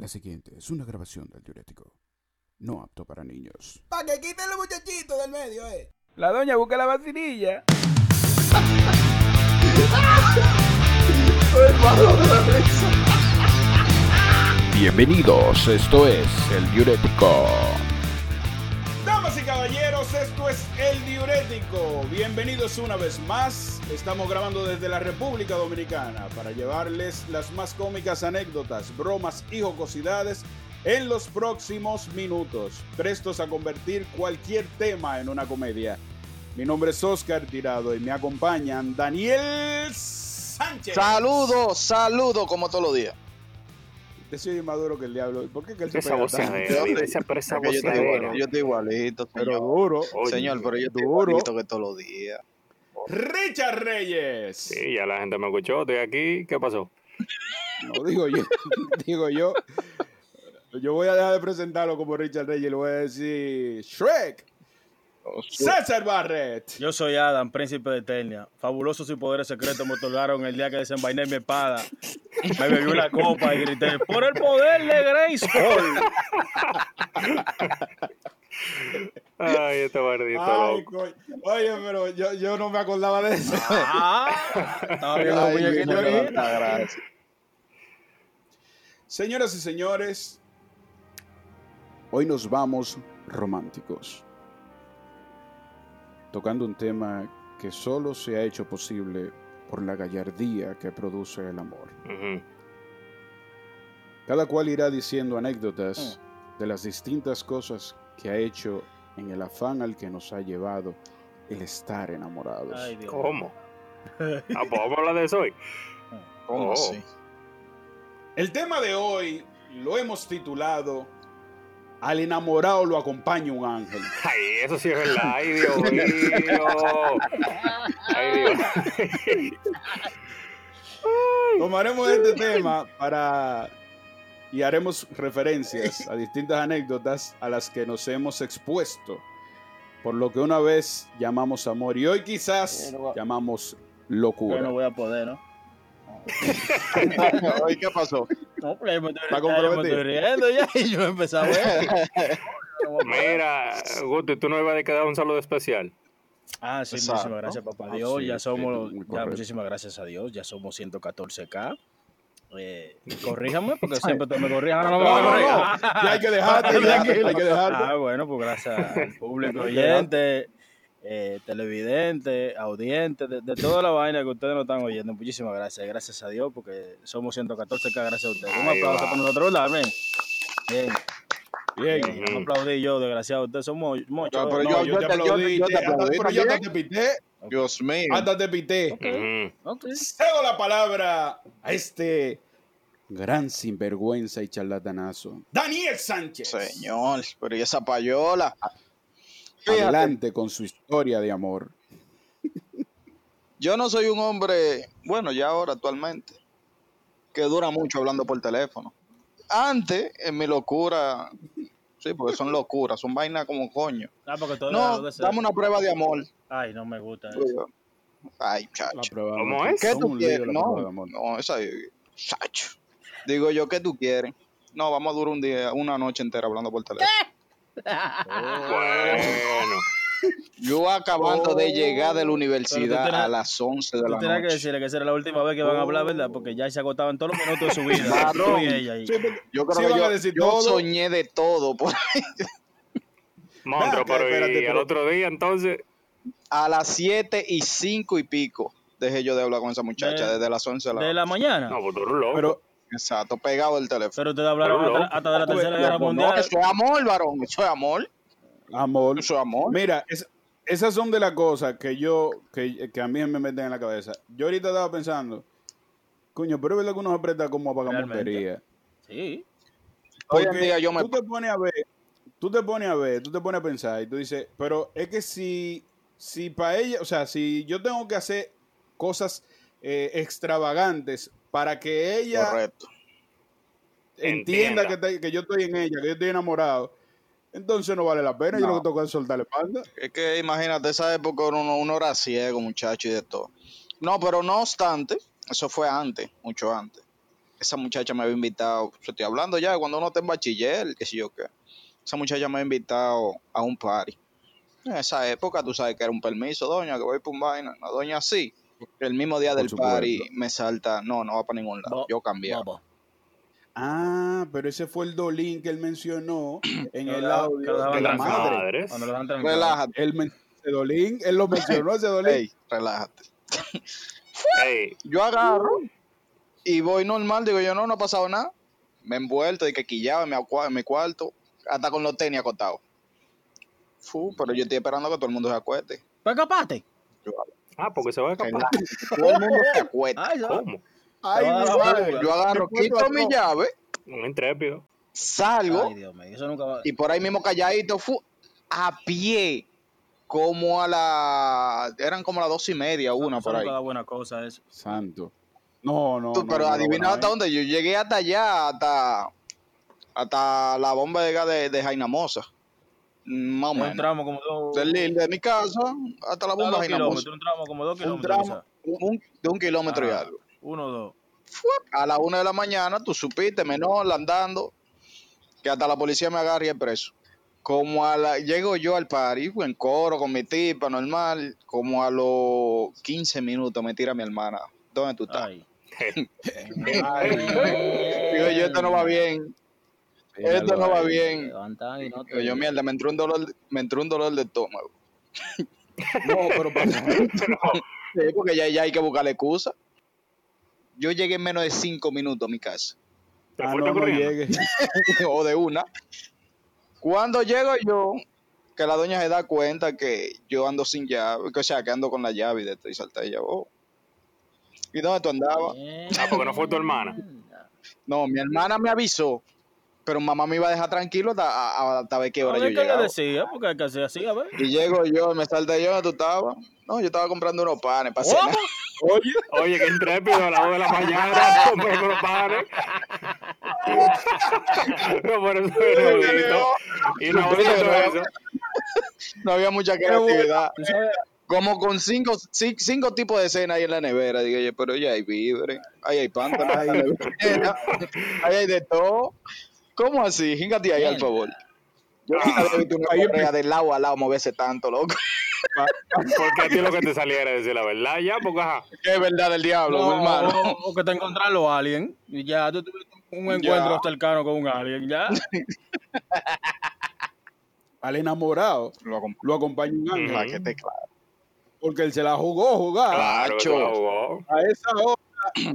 La siguiente es una grabación del diurético. No apto para niños. Pa' que quiten los muchachitos del medio, eh. La doña busca la vacinilla. Bienvenidos, esto es el diurético. El Diurético. Bienvenidos una vez más. Estamos grabando desde la República Dominicana para llevarles las más cómicas anécdotas, bromas y jocosidades en los próximos minutos, prestos a convertir cualquier tema en una comedia. Mi nombre es Oscar Tirado y me acompañan Daniel Sánchez. Saludos, saludos como todos los días. Usted soy más duro que el diablo. ¿Por qué que se Esa voceadera, esa, pero esa yo, estoy voceadera. igual- yo estoy igualito, Pero señor. duro. Oye, señor, pero yo estoy duro. igualito que todos los días. Richard Reyes. Sí, ya la gente me escuchó, estoy aquí. ¿Qué pasó? No digo yo, digo yo. Yo voy a dejar de presentarlo como Richard Reyes y le voy a decir Shrek. César Barrett. Yo soy Adam, príncipe de Eternia. Fabulosos y poderes secretos me otorgaron el día que desenvainé mi espada. Me bebí una copa y grité, ¡por el poder de Grayskull! Ay, este bardito Ay, loco. coño. Oye, pero yo, yo no me acordaba de eso. ¡Ah! No, gracias. Señoras y señores, hoy nos vamos románticos. Tocando un tema que solo se ha hecho posible por la gallardía que produce el amor. Cada cual irá diciendo anécdotas de las distintas cosas que ha hecho en el afán al que nos ha llevado el estar enamorados. Ay, Dios. ¿Cómo? Ah, pues vamos a hablar de eso hoy. ¿Cómo Oh. El tema de hoy lo hemos titulado Al enamorado lo acompaña un ángel. Ay, eso sí es verdad. Ay, Dios mío. Ay, Dios. Tomaremos este tema para y haremos referencias a distintas anécdotas a las que nos hemos expuesto por lo que una vez llamamos amor y hoy quizás Bueno, llamamos Yo locura. no voy a poder, ¿no? Oye, ¿qué pasó? No, pero ya me estoy, ¿Está ya yo me estoy riendo ya y yo empecé a ver. Mira, Guti, tú no ibas a quedar un saludo especial. Ah, sí, Exacto. muchísimas gracias, papá Ah, Dios. sí, ya somos, ya, muchísimas gracias a Dios. Ya somos 114K. Eh, corríjame, porque siempre te me corrijan. Ahora no me No, no, corregir. no. Ya hay que dejarte, ya, hay que dejarte. Ah, bueno, pues gracias al público oyente, eh, televidente, audiente, de, de toda la vaina que ustedes nos están oyendo. Muchísimas gracias. Gracias a Dios, porque somos 114K gracias a ustedes. Un aplauso para nosotros, ¿verdad? Bien. Bien. Bien. bien. No aplaudí yo, desgraciado. Ustedes son mo- muchos. No, pero No, yo- yo, te te- yo te- aplaudí, yo te te- aplaudí pero yo hasta te pité, Dios mío. hasta te pité. Ujú. Ok. Cedo la palabra a este gran sinvergüenza y charlatanazo. Daniel Sánchez. Señor, pero ¿y esa payola? Fíjate, Adelante con su historia de amor. yo no soy un hombre, bueno, ya ahora actualmente, que dura mucho hablando por teléfono. Antes, en mi locura, sí, porque son locuras, son vainas como coño. Ah, porque todo No, dame una prueba de amor. Ay, no me gusta eso. Ay, chacho. ¿Cómo es? ¿Qué tú quieres? No, no, esa chacho. Digo yo, ¿qué tú quieres? No, vamos a durar un día, una noche entera hablando por teléfono. Bueno. Yo acabando de llegar de la universidad tú tienes- a las 11 de Tú la tienes que noche. decirle que esa era la última vez que van a hablar, ¿verdad? Porque ya se agotaban todos los minutos de su vida. Y ella. ahí. Sí, Yo creo Sí, que yo, a decir yo soñé de todo. por- Monstruo, pero espérate, y al otro día entonces. A las 7 y 5 y pico dejé yo de hablar con esa muchacha De- desde las 11 de la De la mañana. No, pues tú eres loco. Pero, Exacto, pegado el teléfono. Pero ustedes hablaron hasta, hasta de la Oye, Tercera ya, Guerra pues, Mundial. No, eso es amor, varón. Eso es amor. amor. Eso es amor. Mira, es- esas son de las cosas que yo, que, que a mí me meten en la cabeza. Yo ahorita estaba pensando, coño, pero es verdad que uno se presta como a pagar montería. Sí. Hoy en Porque día yo me... Tú te pones a ver, tú te pones a ver, tú te pones a pensar y tú dices, pero es que si, si para ella, o sea, si yo tengo que hacer cosas eh, extravagantes para que ella Correcto. entienda Entienda. que, te- que yo estoy en ella, que yo estoy enamorado, entonces no vale la pena. Yo lo que tengo que es soltarle panda. Es que imagínate, esa época uno, uno era ciego, muchacho, y de todo. No, pero no obstante, eso fue antes, mucho antes. esa muchacha me había invitado, yo estoy hablando ya de cuando uno está en bachiller, qué sé yo qué. Esa muchacha me había invitado a un party. En esa época, tú sabes que era un permiso, doña, que voy por un vaina. La doña sí. El mismo día del party me salta, no, no va para ningún lado. Bo- Yo cambié. Ah, pero ese fue el dolín que él mencionó en el audio de la trancado. madre. Relájate, Él men- ese dolín, él lo mencionó ese dolín. ey, relájate. Ey, Yo agarro y voy normal, digo yo, no, no ha pasado nada. Me he envuelto y que quillaba en mi, acua- en mi cuarto, hasta con los tenis acotados. Fu, pero yo estoy esperando que todo el mundo se acueste. ¿Pues escapaste? Yo, ah, porque se va a escapar. todo el mundo se acueste. Ay, ¿sabes? ¿Cómo? Ay, fuga. Yo agarro, ¿Qué quito mi llave, Un intrépido. salgo Ay, Dios mío, eso nunca va. y por ahí mismo calladito, fu, a pie, como a la, eran como las dos y media, una eso por ahí. nunca buena cosa eso. Santo. No, no. Tú, no, pero no, adivina no, hasta no. dónde. Yo llegué hasta allá, hasta, hasta la bomba de gas de, de Jainamosa. Más o Un tramo como dos. Del Lil de mi casa hasta la bomba de un tramo como dos Un kilómetros. tramo. quizá. Un- de un kilómetro y algo. Uno o dos. A las una de la mañana, tú supiste, menor, andando, que hasta la policía me agarra y es preso. Como a la, llego yo al party, en coro, con mi tipa, normal, como a los 15 minutos me tira mi hermana. ¿Dónde tú estás? Ay. Digo yo, esto no va bien. Esto no va bien. Levantan y no te- yo, mierda, me entró un dolor, me entró un dolor de estómago. No, pero pasa. Sí, porque ya, ya hay que buscarle excusa. Yo llegué en menos de cinco minutos a mi casa. ¿Te Ah, no, no o de una. Cuando llego yo, que la doña se da cuenta que yo ando sin llave, que, o sea, que ando con la llave y de esto, y salta ella, oh. ¿Y dónde tú andabas? Ah, porque no fue tu hermana. No, mi hermana me avisó, pero mamá me iba a dejar tranquilo hasta, a- a- hasta ver qué hora A yo ver qué le llegaba. decía, porque hay que hacer así, a ver. Y llego yo, me salta yo, ¿dónde tú estabas? No, yo estaba comprando unos panes para. Oye, Oye, qué intrépido a las 2 de la mañana, comprando los panes. no, por eso. No había mucha creatividad. Como con cinco, ci- cinco tipos de cena ahí en la nevera. Digo yo, pero ya hay víveres, ahí hay pan, ahí hay nevera, ahí hay de todo. ¿Cómo así? Híngate ahí, al favor. Yo nunca había visto una Ahí correa de lado a lado moverse tanto, loco. Porque a ti lo que te saliera es decir la verdad, ya, porque ajá. Que es verdad del diablo, no, hermano. o, que te encontraron los aliens y ya tú tuviste un encuentro Ya. cercano con un alien, ya. al enamorado Lo acom- lo acompaña un ángel. para que te claro. Porque él se la jugó jugar. Claro, jugó. A esa hora,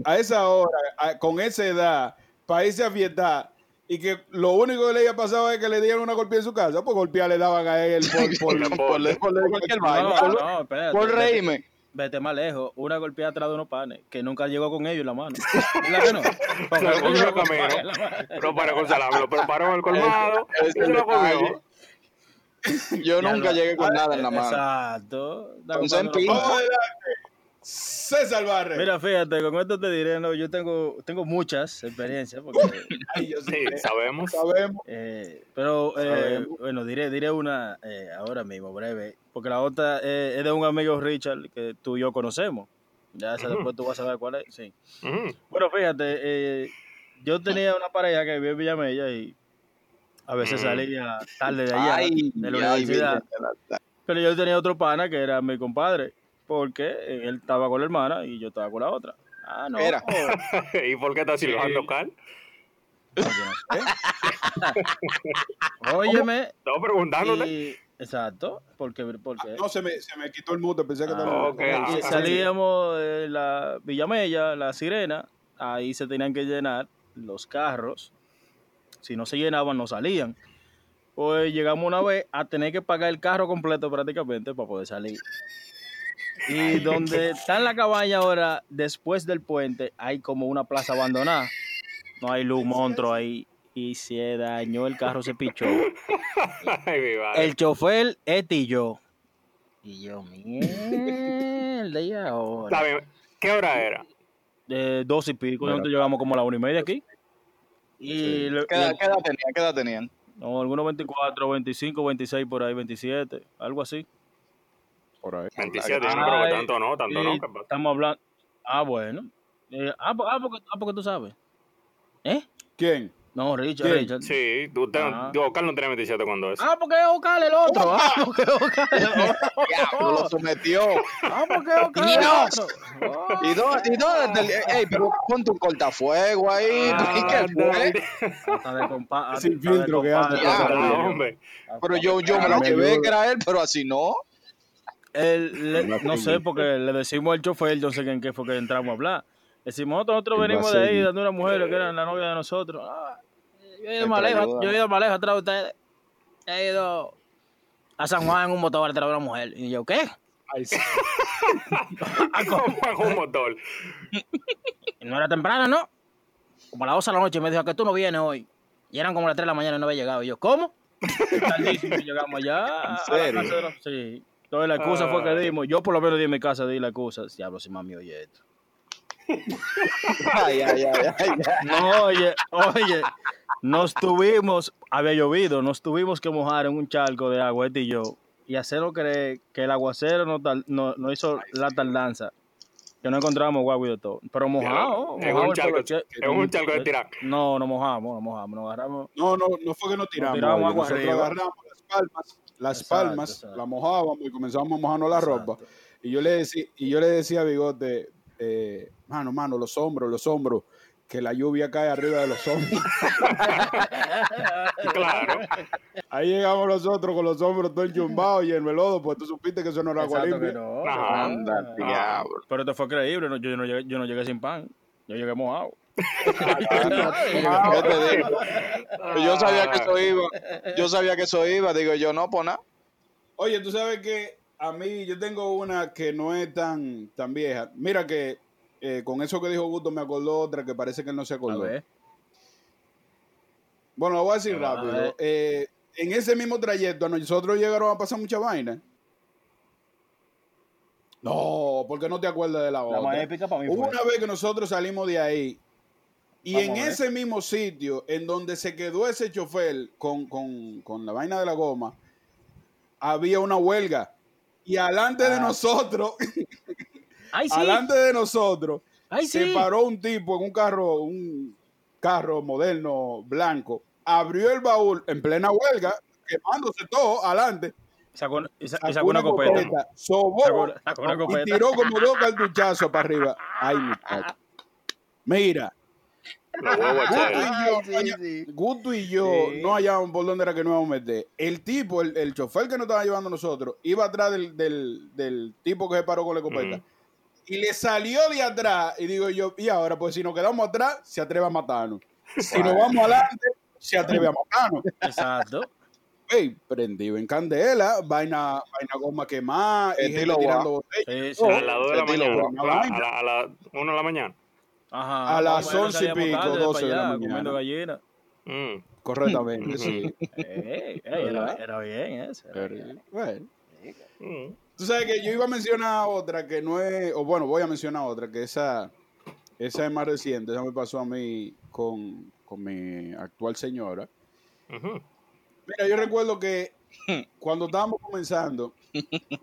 a esa hora, a- con esa edad, para irse a fiestar. Y que lo único que le había pasado es que le dieron una golpe en su casa, pues golpear le daban a él por, por, cualquier vaina. No, por, reírme. Vete más lejos. Una golpeada atrás de unos panes que nunca llegó con ellos en la mano. ¿Verdad que no? Lo comió el camino. No para con salami, lo preparó en el colmado y es se el lo comió. Yo Ya nunca llegué con nada en la mano. Exacto. Entonces, César Barre. Mira, fíjate, con esto te diré, no, yo tengo, tengo muchas experiencias, porque, Ay, yo sé, Sí, sabemos. sabemos. eh, pero eh, Sabemos. bueno, diré, diré una eh, ahora mismo, breve, porque la otra eh, es de un amigo Richard que tú y yo conocemos. Ya después tú vas a saber cuál es, sí. Bueno, fíjate, eh, yo tenía una pareja que vivía en Villamella y a veces salía tarde de allá, Ay, de la universidad. Pero yo tenía otro pana que era mi compadre, porque él estaba con la hermana y yo estaba con la otra. Ah, no. Era. ¿Y por qué estás silbando, Carl? No, yo no sé. Óyeme. Estaba preguntándote. y- exacto, porque, porque No, se me, se me quitó el mute, pensé que Ah, estaba. ok, y ah, salíamos de la Villamella, la Sirena, ahí se tenían que llenar los carros. Si no se llenaban, no salían. Pues llegamos una vez a tener que pagar el carro completo prácticamente para poder salir. Y donde está la cabaña ahora, después del puente, hay como una plaza abandonada. No hay luz, monstruo ahí. Y se dañó el carro, se pichó. Ay, mi madre. El chofer, este y yo. Y yo, mierda, y ahora. ¿Qué hora era? De dos y pico, nosotros llegamos como a la una y media aquí. Y, lo- ¿Qué edad, qué edad tenían? ¿Qué edad tenían? no, algunos 24, 25, 26 por ahí, 27, algo así. Por ahí. 27, yo no creo que Ay, tanto no, tanto no. ¿qué pasa? estamos hablando. Ah, bueno. Eh, ah, ah, porque, ah, porque tú sabes. ¿Eh? ¿Quién? No, Richard, ¿Quién? Richard. Sí, usted, Ah. Oscar no tiene 27 cuando es. Ah, porque es Ocal el otro. Ah, porque es Ocal el otro. Diablo, lo sometió. Ah, porque es el otro. Ah. ¿Y dónde? ¿Y está el- Ey, pero ponte un cortafuego ahí. Ah, ¿y qué fue? Hasta de compa- Sin filtro que. Ya, Ah. Pero yo, yo me lo llevé que era él, pero así no. Le- no sé, porque le decimos al chofer, yo no sé en qué fue que entramos a hablar. Decimos, nosotros El venimos de ahí, dando una mujer que era la novia de nosotros. Ah, yo he ido más lejos, yo he ido más lejos atrás de ustedes. He ido a San Juan en un motor atrás de una mujer. Y yo, ¿qué? Ay, sí. ¿Cómo un motor? Y no era temprano, ¿no? Como a las 12 de la noche me dijo que tú no vienes hoy. Y eran como las 3 de la mañana y no había llegado. Y yo, ¿cómo? Tardísimo, y llegamos allá. a la serio? casa de los- Sí. Entonces la excusa fue que dimos. Yo por lo menos di en mi casa, di la excusa. Diablo, si mami oye esto. Ay, ay, ay, ay, ay. No, oye, oye, nos tuvimos, había llovido, nos tuvimos que mojar en un charco de agua, este y yo, y hacerlo creer que el aguacero no, tal- no, no hizo la tardanza, que no encontramos guagua y de todo, pero mojado. Es un charco, poloche- es un charco de tirar. No, no mojamos, no mojamos, nos agarramos. No, no, no fue que nos tiramos. tiramos oye, agua nosotros arriba. agarramos las palmas, las Exacto, palmas, exacto. la mojábamos y comenzamos a mojarnos la ropa. Y yo le decía, y yo le decía a Bigote, eh, mano, mano, los hombros, los hombros, que la lluvia cae arriba de los hombros. Claro. Ahí llegamos nosotros con los hombros todo enchumbados y en el lodo, pues tú supiste que eso no era agua limpia. no, ah. Anda, diablo. Pero te fue creíble, no, yo, no llegué, yo no llegué sin pan, yo llegué mojado. ¿Qué te digo? Yo sabía que eso iba. Yo sabía que eso iba. Digo yo, no, pues nada. Oye, tú sabes que a mí yo tengo una que no es tan, tan vieja. Mira que eh, con eso que dijo Gusto me acordó otra que parece que él no se A acordó. ver. Bueno, lo voy a decir A rápido. Eh, en ese mismo trayecto a nosotros llegaron a pasar mucha vaina. No, porque no te acuerdas de la, La otra. más épica para mí Hubo fue. una vez que nosotros salimos de ahí y Vamos en ese mismo sitio en donde se quedó ese chofer con, con, con la vaina de la goma, había una huelga. Y alante de Ah. nosotros, Ay, sí. alante de nosotros, Ay, se sí. paró un tipo en un carro, un carro moderno blanco, abrió el baúl en plena huelga, quemándose todo adelante. Sacó, y sa- y Sacó sacó una copeta. sobó Sacó, sacó una y copeta. tiró como dos cartuchazos para arriba. Ay, muchacho. Mira, Sí, coño, sí. Gusto y yo Sí. no hallábamos por dónde era que nos íbamos a meter. El tipo, el, el chofer que nos estaba llevando a nosotros, iba atrás del, del, del tipo que se paró con la escopeta. Y le salió de atrás. Y digo yo, y ahora, pues si nos quedamos atrás, se atreve a matarnos. Si nos vamos adelante, se atreve a matarnos. Exacto. Ey, prendido en candela, vaina, vaina goma quemada, y gente tirando botellas. Sí, sí. A las 2 de la mañana. A, la, a la 1 de la mañana. Ajá. A las 11 y pico, 12 de la mañana. Comiendo gallina. Mm. Correctamente, sí. Era, era bien eso. era bien. Bueno. Mm. Tú sabes que yo iba a mencionar otra que no es, o bueno, voy a mencionar otra, que esa, esa es más reciente, esa me pasó a mí con, con mi actual señora. Mira, yo recuerdo que cuando estábamos comenzando,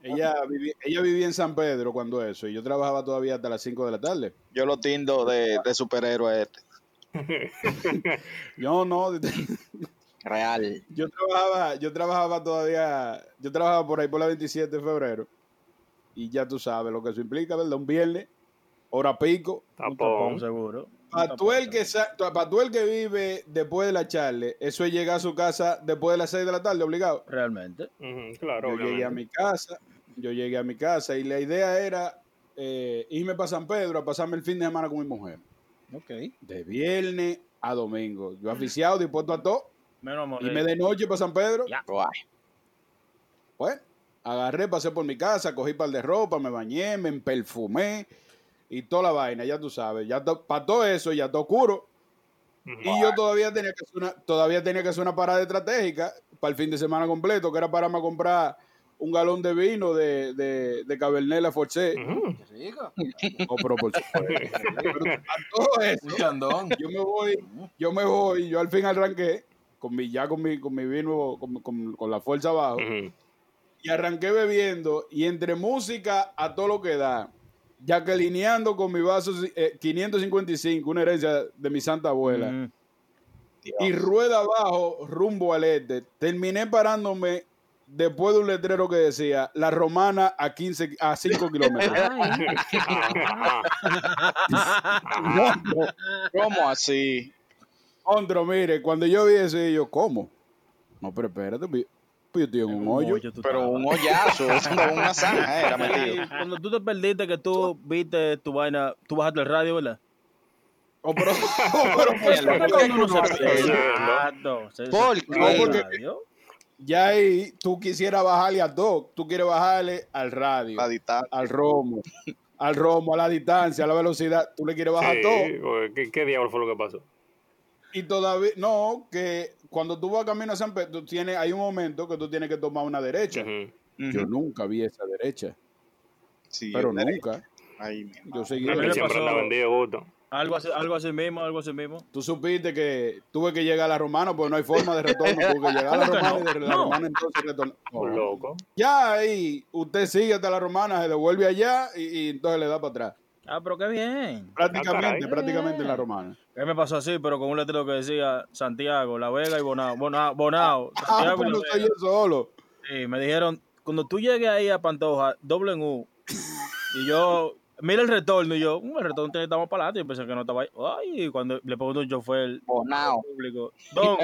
ella vivía, ella vivía en San Pedro cuando eso, y yo trabajaba todavía hasta las 5 de la tarde. Yo lo tindo de, de superhéroe este. Yo no, Real. yo trabajaba, yo trabajaba todavía, yo trabajaba por ahí por la 27 de febrero, y ya tú sabes lo que eso implica, ¿verdad? Un viernes, hora pico, Un Tapón. seguro. Para tú, el que, sa- pa' tú el que vive después de la charla, eso es llegar a su casa después de las 6 de la tarde, obligado. Realmente. Ujú, Claro, Yo llegué a mi casa, yo llegué a mi casa y la idea era eh, irme para San Pedro a pasarme el fin de semana con mi mujer. Ok. De viernes a domingo. Yo aficiado, dispuesto a todo. Menos amor. Irme de noche para San Pedro. Ya. Guay. Bueno, agarré, pasé por mi casa, cogí par de ropa, me bañé, me perfumé y toda la vaina, ya tú sabes. Ya para todo eso, ya está oscuro. Y yo todavía tenía que hacer una, todavía tenía que hacer una parada estratégica para el fin de semana completo, que era para me comprar un galón de vino de, de, de Cabernet La Forcé. Ujú. No, pero por a todo eso, yo me voy, yo me voy, yo al fin arranqué con mi, ya con mi, con mi vino, con, con- con la fuerza abajo, Ujú. y arranqué bebiendo, y entre música a todo lo que da, Jacquelineando con mi vaso eh, 555, una herencia de mi santa abuela. Mm. y rueda abajo rumbo al este. Terminé parándome después de un letrero que decía la romana a 15 a 5 kilómetros. ¿Cómo así? Ondro, mire, cuando yo vi eso, yo, ¿cómo? No, pero espérate, pues yo estoy en un hoyo. Pero estabas. un hoyazo, no una zanja era metido. Cuando tú te perdiste que tú viste tu vaina, tú bajaste el radio, ¿verdad? Oh, pero, oh, pero radio. Ya ahí tú quisieras bajarle a dos, tú quieres bajarle al radio, La distancia. al romo, al romo, a la distancia, a la velocidad, tú le quieres bajar todo. Sí, porque ¿qué, ¿Qué diablo fue lo que pasó? Y todavía, no, que cuando tú vas camino a San Pedro, tú tienes, hay un momento que tú tienes que tomar una derecha. Yo nunca vi esa derecha, Sí, pero nunca. Ay, Yo seguí. Siempre vendido gusto. Algo así, algo así mismo, algo así mismo. Tú supiste que tuve que llegar a la romana, porque no hay forma de retorno. Tuve que llegar a la ¿Cómo que romana y no? de la No. romana entonces retornar. Por No. loco. Ya ahí, usted sigue hasta la romana, se devuelve allá y, y entonces le da para atrás. Ah, pero qué bien. Prácticamente, caray. prácticamente en la romana. Mí me pasó así, pero con un letrero que decía Santiago, La Vega y Bonao. Bonao, Bonao Ah, Santiago no soy yo solo. Sí, me dijeron, cuando tú llegues ahí a Pantoja, doble en U. Y yo, mira el retorno. Y yo, "Mm, el retorno tiene que estar más para adelante. Y pensé que no estaba ahí. Ay, y cuando le pregunto a un chofer Bonao. público, Don,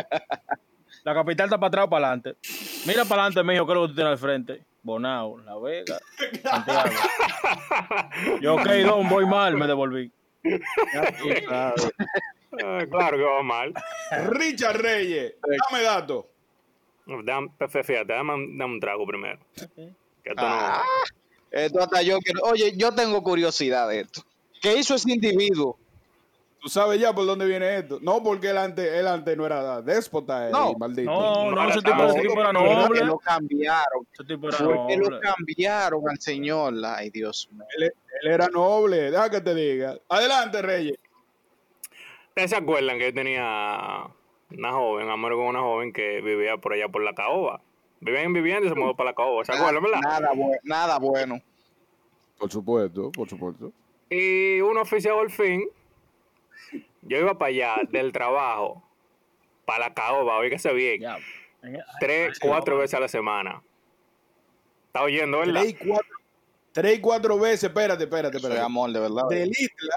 la capital está para atrás o para adelante. Mira para adelante, me dijo, ¿qué es lo que tú tienes al frente? Bonao, La Vega, Santiago. Yo, ok, Don, voy mal, me devolví. Ah, claro que va mal. Richard Reyes, dame datos. Dame, fíjate, dame, dame un trago primero. Que esto Ah, esto hasta yo quiero. Oye, yo tengo curiosidad de esto. ¿Qué hizo ese individuo? Tú sabes ya por dónde viene esto. No porque él antes, él antes no era déspota, eh, No. maldito. No, no, ese tipo, no, ese tipo era noble. lo cambiaron. Ese tipo era que lo noble. cambiaron al señor. Ay, Dios mío. Él, él era noble, deja que te diga. Adelante, Reyes. ¿Ustedes se acuerdan que yo tenía una joven, amor con una joven que vivía por allá por la caoba? Vivía en vivienda y se mudó para la caoba, ¿se acuerdan, verdad? Nada, bu- nada bueno. Por supuesto, por supuesto. Y un oficial al fin, yo iba para allá del trabajo, para la caoba, oígase bien, Ya. Tres, cuatro veces a la semana. ¿Está oyendo, verdad? Tres y cuatro, tres y cuatro veces, espérate, espérate, espérate. amor, de verdad. Del Isla,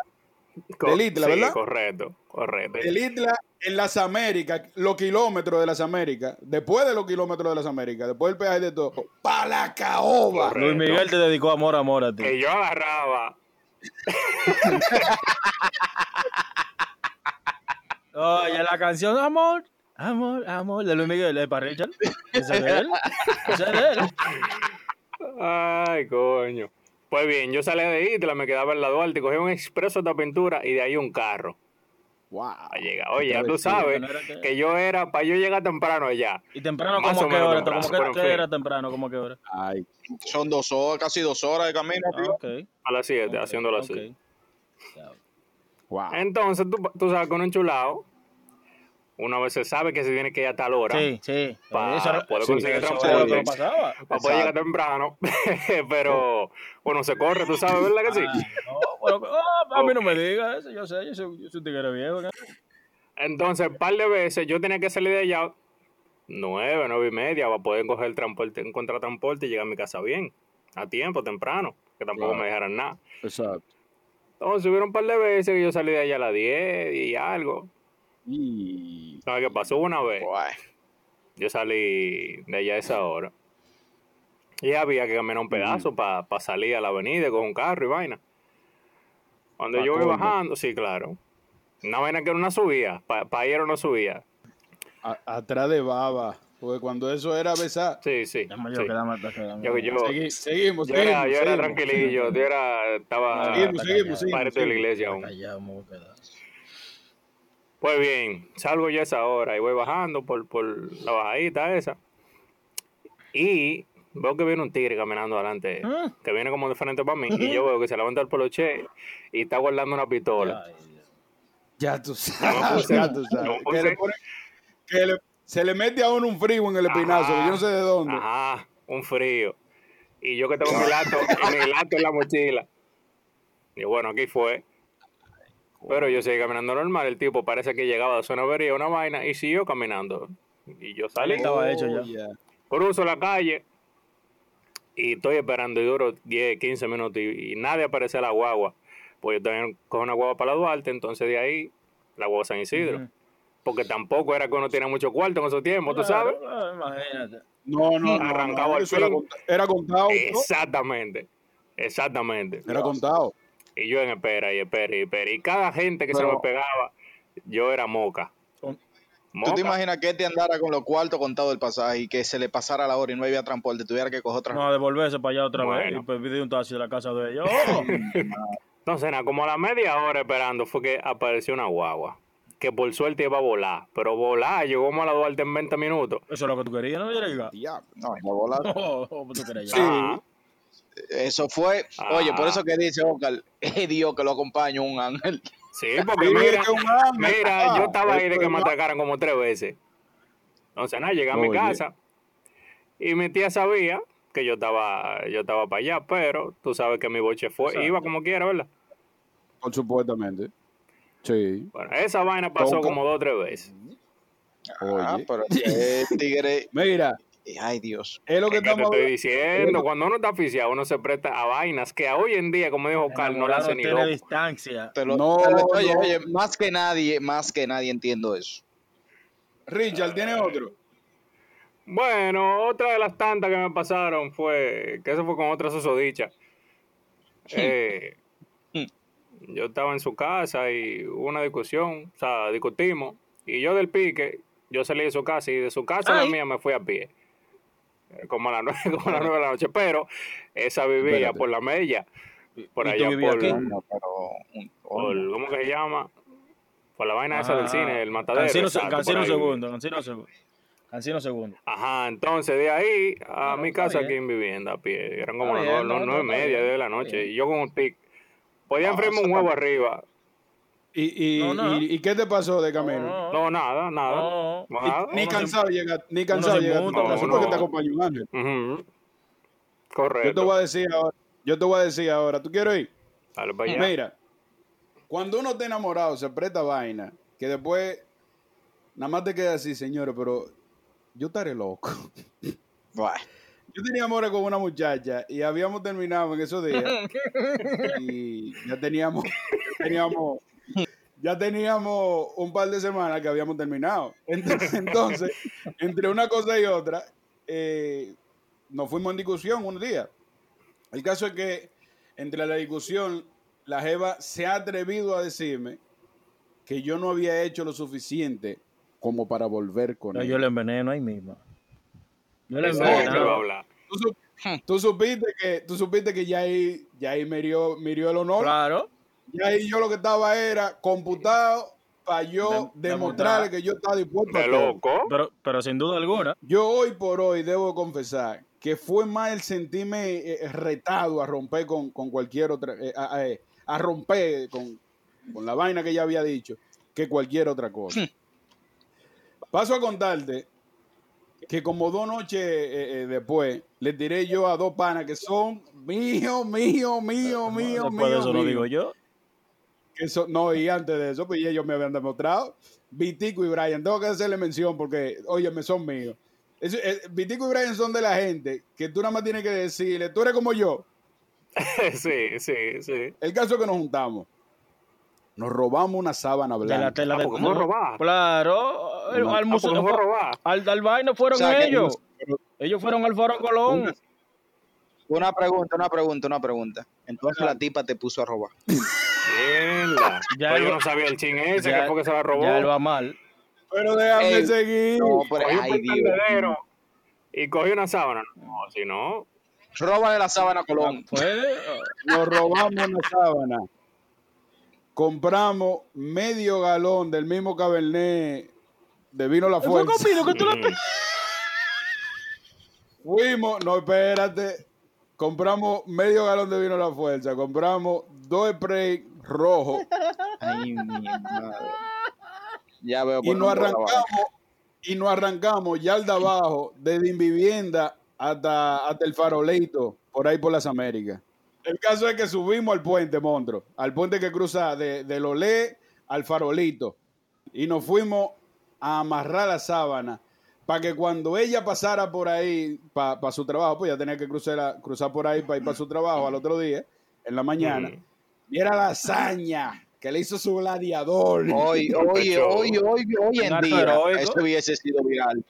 Co- del Itla, sí, ¿verdad? correcto, correcto. del Isla en las Américas, los kilómetros de las Américas, después de los kilómetros de las Américas, después del peaje de todo, para la caoba. Correcto. Luis Miguel te dedicó amor, amor a ti. Que yo agarraba, Oye, la canción Amor, Amor, Amor de Luis Miguel, ¿es para Richard? ¿Ese es de él? ¿Ese es de él? ay, coño. Pues bien, yo salí de Itla, me quedaba en la Duarte, cogí un expreso de pintura y de ahí un carro. Wow. para llegar. Oye, ya tú travesía, sabes no que- que yo era, para yo llegar temprano allá. ¿Y temprano Más como menos hora? temprano, ¿Cómo que, era temprano? ¿Cómo qué hora? Ay, Son dos horas, casi dos horas de camino, Ah. A las 7, ok, haciéndolo ok. así. Wow. Entonces, tú, tú sabes, con un chulado, una vez se sabe que se tiene que ir a tal hora. Sí, sí. Pa- Eso era- puedo sí, conseguir eso era transporte. que pasaba. Para poder llegar temprano. Pero uno se corre, tú sabes, ¿verdad que sí? Ah, no, bueno, ah, a mí no me digas eso, yo sé, yo soy, yo soy un tigre viejo. ¿no? Entonces, un par de veces yo tenía que salir de allá nueve, nueve y media para poder coger el transporte, encontrar transporte y llegar a mi casa bien, a tiempo, temprano, que tampoco Claro. me dejaran nada. Exacto. Entonces, hubieron un par de veces que yo salí de allá a las 10 y algo. Y ¿Sabes qué pasó una vez? Guay. Yo salí de allá a esa hora. Y había que caminar un pedazo para salir a la avenida con un carro y vaina. Cuando Pa' yo voy bajando, sí, claro. Una vaina que era una subida, para ir era una subida. a- atrás de baba, porque cuando eso era besar. Sí, sí. Sí. Yo, yo, Segui- seguimos, yo seguimos. era, yo era seguimos. tranquilillo, yo era, estaba Seguimos, seguimos, seguimos, parte de la seguimos. iglesia aún. Pues bien, salgo yo a esa hora y voy bajando por, por la bajadita esa. Y veo que viene un tigre caminando adelante, Ah. que viene como de frente para mí. Y yo veo que se levanta el poloche y está guardando una pistola. Ay, Dios. Ya tú sabes, ya tú sabes. que le pone- que le- se le mete a uno un frío en el espinazo, Ajá. que yo no sé de dónde. Ajá, un frío. Y yo que tengo mi lato, mi lato en la mochila. Y bueno, aquí fue. Pero yo seguí caminando normal. El tipo parece que llegaba de zona avería, una vaina, y siguió caminando. Y yo salí, Estaba hecho ya. Oh, yeah. cruzo la calle y estoy esperando y duro 10, 15 minutos y, y nadie aparece a la guagua. Pues yo también cojo una guagua para la Duarte, entonces de ahí la guagua San Isidro. Porque tampoco era que uno tiene mucho cuarto en esos tiempos, ¿tú sabes? Claro, imagínate. No, no, no. Arrancaba no, era, era contado. ¿no? Exactamente, exactamente. Era contado. Y yo en espera y espera y espera. Y cada gente que se me pegaba, yo era moca. Con- ¿Tú Moca. te imaginas que te andara con los cuartos contados del pasaje y que se le pasara la hora y no había transporte, tuviera que coger otra No, a devolverse para allá otra vez y pues pedir un taxi de la casa de ellos. Entonces, nada, como a la media hora esperando fue que apareció una guagua. Que por suerte iba a volar. Pero volar, llegó como a la Duarte en 20 minutos. Eso es lo que tú querías, ¿no, Yerega? Diablo. No, y me volaron. Oh, oh, tú querías. Sí. Ajá. Eso fue, Ah. oye, por eso que dice Oscar, es Dios que lo acompaña un ángel. Sí, porque Sí, mira, que un ángel. mira, Ah, yo estaba ahí de que me más- atacaran como tres veces. Entonces, nada, llegué a mi Oye. casa y mi tía sabía que yo estaba yo estaba para allá, pero tú sabes que mi boche fue, Exacto. iba como quiera, ¿verdad? Por supuestamente. Sí. Bueno, esa vaina pasó como dos o tres veces. Ah, Oye. pero el tigre, Mira, ay Dios. es lo que Es que te estamos estoy diciendo, cuando uno está aficiado, uno se presta a vainas que a hoy en día, como dijo Carl, no le hace ni tiene loco. distancia. Te lo- No, te lo- oye, no. oye, más que nadie, más que nadie entiendo eso. Richard, ¿tiene otro? Bueno, otra de las tantas que me pasaron fue, que eso fue con otra susodicha. Eh, yo estaba en su casa y hubo una discusión, o sea, discutimos, y yo del pique, yo salí de su casa y de su casa a la mía me fui a pie. Eh, Como a las nueve, como a las nueve de la noche, pero esa vivía Espérate. por la Mella, por ¿Y tú allá por, aquí? Por- ¿cómo que se llama? Por la vaina esa del Ajá. cine, el matadero. Cancino, exacto, segundo, Cancino segundo. Cancino segundo. Ajá, entonces de ahí a Ah, mi casa bien. aquí en vivienda a pie. Eran como las nueve, y media de la noche. bien. Y yo con un tic. Podía Ah, enfriarme un huevo arriba. ¿Y, y, No, no. y, y qué te pasó de camino? No, No, nada, nada. Ni cansado llega, ni cansado se llega a tu inmuta, casa no, porque te acompaña un ángel. Ujú. Yo te Correcto. voy a decir ahora, yo te voy a decir ahora, ¿tú quieres ir? Dale para allá. Mira, cuando uno está enamorado, se presta vaina, que después nada más te queda así, señores, pero yo estaré loco. Buah. Yo tenía amores con una muchacha y habíamos terminado en esos días y ya teníamos, teníamos, ya teníamos un par de semanas que habíamos terminado. Entonces, entonces, entre una cosa y otra, eh, nos fuimos en discusión un día. El caso es que entre la discusión, la Jeva se ha atrevido a decirme que yo no había hecho lo suficiente como para volver con No, ella. yo le enveneno ahí mismo. Yo le hablar. tú, sup- tú supiste que tú supiste que ya ahí ya ahí me dio, me dio el honor Claro. y ahí yo lo que estaba era computado para yo De- demostrarle demostrar. que yo estaba dispuesto a loco. Pero, pero sin duda alguna. yo hoy por hoy debo confesar que fue más el sentirme eh, retado a romper con, con cualquier otra eh, a, a- eh, a romper con, con la vaina que ya había dicho que cualquier otra cosa paso a contarte que como dos noches eh, eh, después le tiré yo a dos panas que son mío, mío, mío, mío, Después de mío, eso lo mío. digo yo. Que no, y antes de eso, pues ellos me habían demostrado. Vitico y Brian, tengo que hacerle mención porque, oye, me son míos. Es- eh, Vitico y Brian son de la gente que tú nada más tienes que decirle, tú eres como yo. sí, sí, sí. El caso es que nos juntamos. Nos robamos una sábana De la blanca. tela Ah, de fue robar. Claro. El- No. al, Ah, museo- fue robar. al, al vaino fueron O sea, que ellos. Ellos fueron al Foro Colón. Una pregunta, una pregunta, una pregunta. Entonces la tipa te puso a robar. Mierda. Ya Pero yo no sabía el chin ese, Ya- que fue que se la robó. Ya él va mal. Pero déjame Ey, seguir. No, pero ay un Dios. y cogió una sábana. No, si no, Róbale la sábana a Colón. Fue. Nos robamos una sábana. Compramos medio galón del mismo cabernet de vino La Fue Fuerza. conmigo que tú lo. mm, Fuimos, no, espérate. Compramos medio galón de vino La Fuerza. Compramos dos spray rojos. Ay, mi madre. Ya veo y por nos la vaina. arrancamos. Y nos arrancamos ya al de abajo, desde Invivienda hasta, hasta el farolito, por ahí por las Américas. El caso es que subimos al puente, monstruo. Al puente que cruza de, de Lolé al farolito. Y nos fuimos a amarrar la sábana para que cuando ella pasara por ahí para su trabajo, pues ya tenía que cruzar, cruzar por ahí para ir para su trabajo al otro día, en la mañana, viera la hazaña que le hizo su gladiador. Hoy, hoy, hoy, hoy, hoy en día, heroico. eso hubiese sido viral.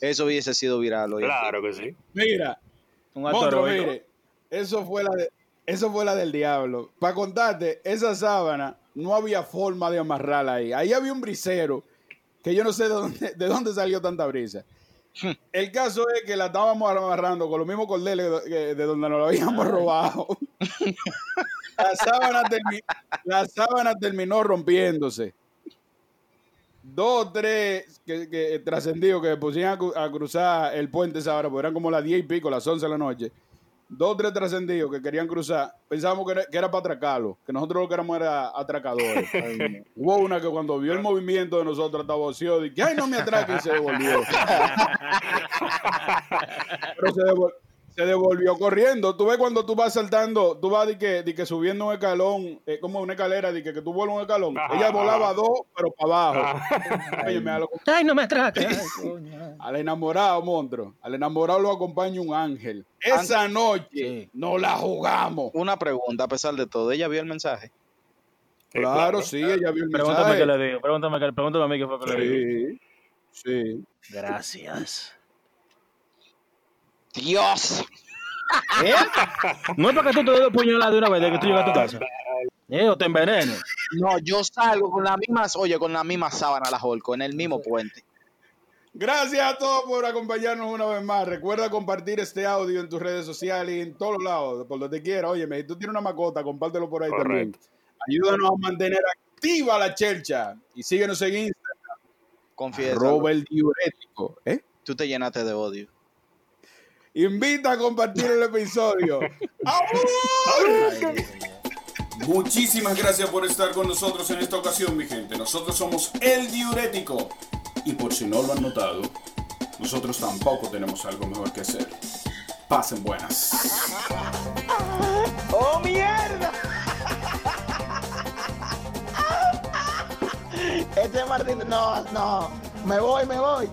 Eso hubiese sido viral hoy. Claro que sí. Mira, Un mire, eso fue la de- eso fue la del diablo. Para contarte, esa sábana no había forma de amarrarla ahí. Ahí había un brisero que yo no sé de dónde, de dónde salió tanta brisa. El caso es que la estábamos amarrando con los mismos cordeles de donde nos lo habíamos robado. La sábana, termi- la sábana terminó rompiéndose. Dos o tres que, que trascendidos que pusieron a, cru- a cruzar el puente esa hora, porque eran como las diez y pico, las once de la noche. Dos o tres trascendidos que querían cruzar, pensábamos que era, que era para atracarlo, que nosotros lo que éramos era atracadores. Hubo una que cuando vio el movimiento de nosotros hasta voció, dije, ay, no me atraque, y se devolvió. Pero se, devol- se devolvió corriendo. Tú ves cuando tú vas saltando, tú vas de que, de que subiendo un escalón, eh, como una escalera, de que, que tú vuelas un escalón. Ajá, Ella volaba ajá. dos, pero para abajo. Oye, me da lo- Ay, no me atraques. Ay, al enamorado, monstruo. Al enamorado lo acompaña un ángel. Esa noche Sí. no la jugamos. Una pregunta, a pesar de todo, ella vio el mensaje. Sí, Claro, sí, ella vio el Pregúntame mensaje. qué le digo. Pregúntame, qué- pregúntame a mí qué fue que le digo. Sí, sí. Gracias. Dios. ¿Eh? No es para que tú te des puñalada de una vez de que tú llegas a tu casa. ¿Eh? O te envenenes. No, yo salgo con las mismas, oye, con la misma sábana la holco, en el mismo puente. Gracias a todos por acompañarnos una vez más. Recuerda compartir este audio en tus redes sociales y en todos lados, por donde quiera. Oye, si tú tienes una mascota, compártelo por ahí también. Ayúdanos a mantener activa la chelcha. Y síguenos en Instagram, Confiesa. arroba el diurético. ¿eh? Tú te llenaste de odio. Invita a compartir el episodio. Muchísimas gracias por estar con nosotros en esta ocasión, mi gente. Nosotros somos El Diurético. Y por si no lo han notado, nosotros tampoco tenemos algo mejor que hacer. Pasen buenas. ¡Oh, mierda! Este Martín, no, no, me voy, me voy.